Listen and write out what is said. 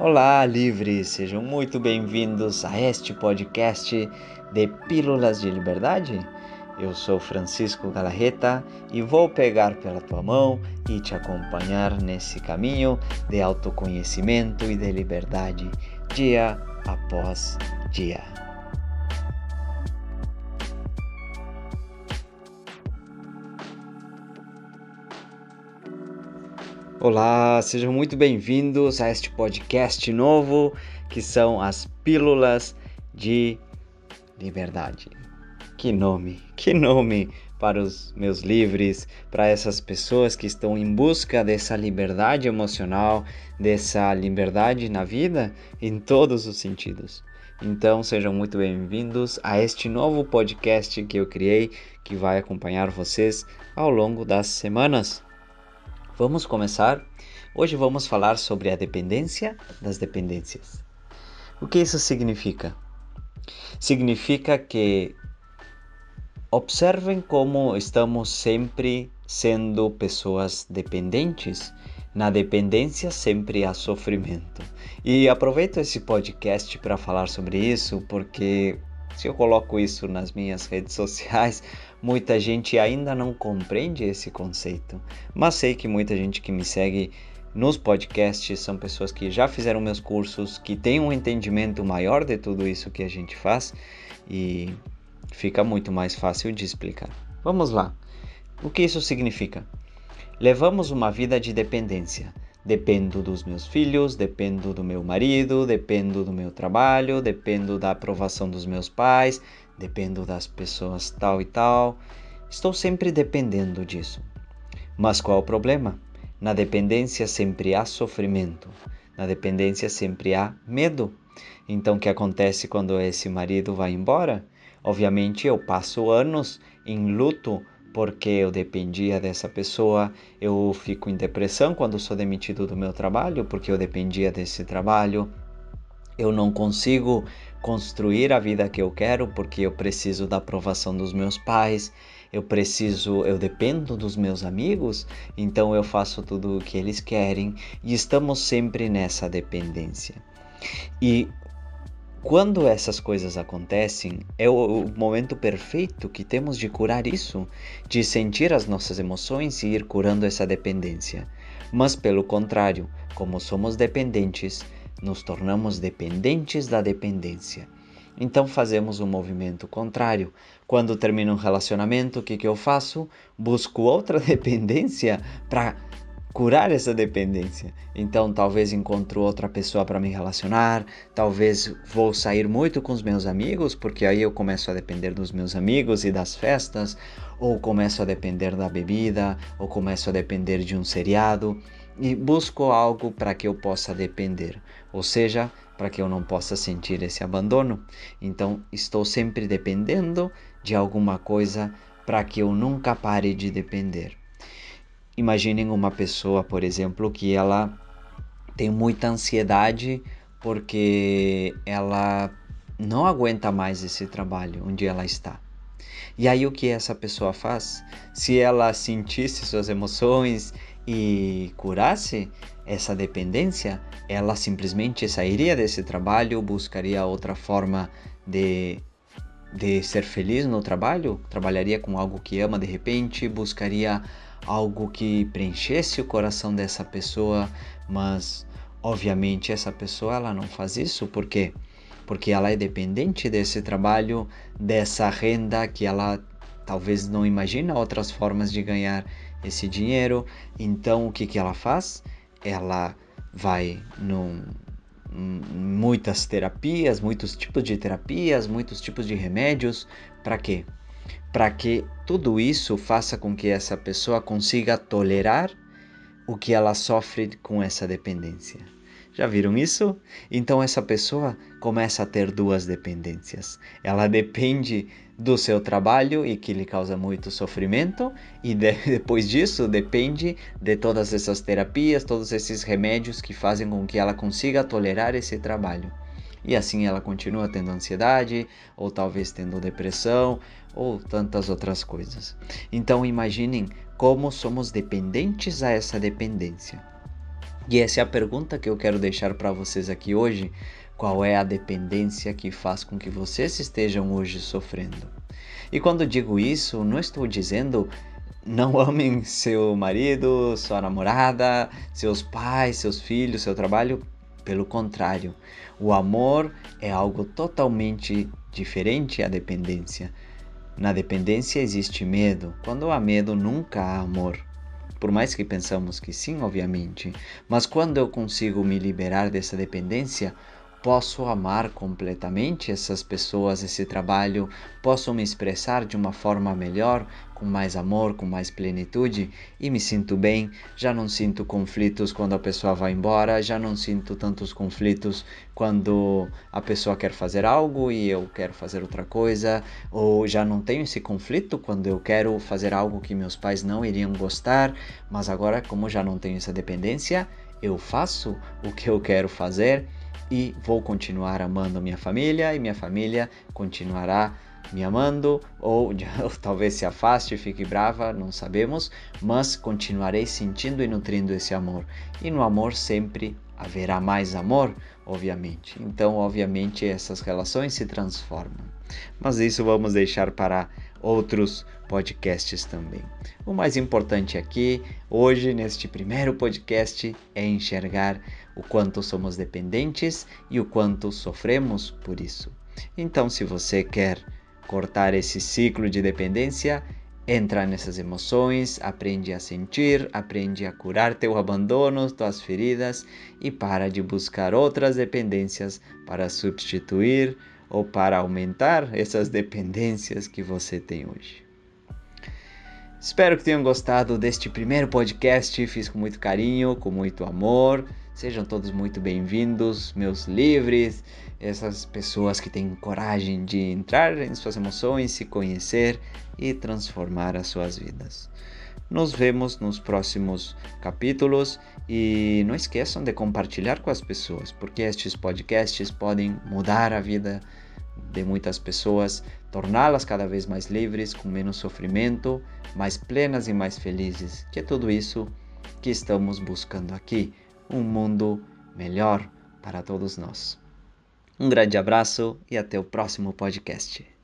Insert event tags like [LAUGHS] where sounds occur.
Olá, livres! Sejam muito bem-vindos a este podcast de Pílulas de Liberdade. Eu sou Francisco Galarreta e vou pegar pela tua mão e te acompanhar nesse caminho de autoconhecimento e de liberdade, dia após dia. Olá, sejam muito bem-vindos a este podcast novo que são as Pílulas de Liberdade. Que nome, que nome para os meus livres, para essas pessoas que estão em busca dessa liberdade emocional, dessa liberdade na vida em todos os sentidos. Então sejam muito bem-vindos a este novo podcast que eu criei que vai acompanhar vocês ao longo das semanas. Vamos começar? Hoje vamos falar sobre a dependência das dependências. O que isso significa? Significa que observem como estamos sempre sendo pessoas dependentes. Na dependência sempre há sofrimento. E aproveito esse podcast para falar sobre isso porque se eu coloco isso nas minhas redes sociais, Muita gente ainda não compreende esse conceito, mas sei que muita gente que me segue nos podcasts são pessoas que já fizeram meus cursos, que têm um entendimento maior de tudo isso que a gente faz e fica muito mais fácil de explicar. Vamos lá. O que isso significa? Levamos uma vida de dependência. Dependo dos meus filhos, dependo do meu marido, dependo do meu trabalho, dependo da aprovação dos meus pais, dependo das pessoas tal e tal. Estou sempre dependendo disso. Mas qual o problema? Na dependência sempre há sofrimento, na dependência sempre há medo. Então, o que acontece quando esse marido vai embora? Obviamente, eu passo anos em luto porque eu dependia dessa pessoa, eu fico em depressão quando sou demitido do meu trabalho porque eu dependia desse trabalho, eu não consigo construir a vida que eu quero porque eu preciso da aprovação dos meus pais, eu preciso, eu dependo dos meus amigos, então eu faço tudo o que eles querem e estamos sempre nessa dependência. E quando essas coisas acontecem, é o, momento perfeito que temos de curar isso, de sentir as nossas emoções e ir curando essa dependência. Mas pelo contrário, como somos dependentes, nos tornamos dependentes da dependência. Então fazemos um movimento contrário. Quando termino um relacionamento, o que, que eu faço? Busco outra [LAUGHS] dependência para curar essa dependência. Então talvez encontro outra pessoa para me relacionar, talvez vou sair muito com os meus amigos, porque aí eu começo a depender dos meus amigos e das festas, ou começo a depender da bebida, ou começo a depender de um seriado e busco algo para que eu possa depender, ou seja, para que eu não possa sentir esse abandono. Então, estou sempre dependendo de alguma coisa para que eu nunca pare de depender. Imaginem uma pessoa, por exemplo, que ela tem muita ansiedade porque ela não aguenta mais esse trabalho onde ela está. E aí o que essa pessoa faz? Se ela sentisse suas emoções e curasse essa dependência, ela simplesmente sairia desse trabalho, buscaria outra forma de, de ser feliz no trabalho, trabalharia com algo que ama de repente, buscaria algo que preenchesse o coração dessa pessoa, mas obviamente essa pessoa ela não faz isso. Porque porque ela é dependente desse trabalho, dessa renda que ela talvez não imagina outras formas de ganhar esse dinheiro. Então o que, que ela faz? Ela vai num, muitas terapias, muitos tipos de terapias, muitos tipos de remédios. Para quê? Para que tudo isso faça com que essa pessoa consiga tolerar o que ela sofre com essa dependência. Já viram isso? Então essa pessoa começa a ter duas dependências. Ela depende do seu trabalho e que lhe causa muito sofrimento, e de, [LAUGHS] depois disso depende de todas essas terapias, todos esses remédios que fazem com que ela consiga tolerar esse trabalho. E assim ela continua tendo ansiedade, ou talvez tendo depressão, ou tantas outras coisas. Então imaginem como somos dependentes a essa dependência. E essa é a pergunta que eu quero deixar para vocês aqui hoje. Qual é a dependência que faz com que vocês estejam hoje sofrendo? E quando digo isso, não estou dizendo não [LAUGHS] amem seu marido, sua namorada, seus pais, seus filhos, seu trabalho. Pelo contrário, o amor é algo totalmente diferente à dependência. Na dependência existe medo. Quando há medo, nunca há amor. Por mais que pensamos que sim, obviamente, mas quando eu consigo me liberar dessa dependência, posso amar completamente essas pessoas, esse trabalho, posso me expressar de uma forma melhor, com mais amor, com mais plenitude e me sinto bem. Já não sinto conflitos quando a pessoa vai embora, já não sinto tantos conflitos quando a pessoa quer fazer algo e eu quero fazer outra coisa, ou já não tenho esse conflito quando eu quero fazer algo que meus pais não iriam gostar, mas agora, como já não tenho essa dependência, eu faço o que eu quero fazer e vou continuar amando minha família e minha família continuará me amando ou, [LAUGHS] ou talvez se afaste e fique brava, não sabemos, mas continuarei sentindo e nutrindo esse amor. E no amor sempre haverá mais amor, obviamente. Então, obviamente, essas relações se transformam. Mas isso vamos deixar para outros podcasts também. O mais importante aqui, hoje, neste primeiro podcast, é enxergar o quanto somos dependentes e o quanto sofremos por isso. Então, se você quer cortar esse ciclo de dependência, entra nessas emoções, aprende a sentir, aprende a curar teu abandono, tuas feridas e para de buscar outras dependências para substituir ou para aumentar essas [LAUGHS] dependências que você tem hoje. Espero que tenham gostado deste primeiro podcast. Fiz com muito carinho, com muito amor. Sejam todos muito bem-vindos, meus livres, essas pessoas que têm coragem de entrar em suas emoções, se conhecer e transformar as suas vidas. Nos vemos nos próximos capítulos e não esqueçam de compartilhar com as pessoas, porque estes podcasts podem mudar a vida de muitas pessoas, torná-las cada vez mais livres, com menos sofrimento, mais plenas e mais felizes, que é tudo isso que estamos buscando aqui um mundo melhor para todos nós. Um grande abraço e até o próximo podcast.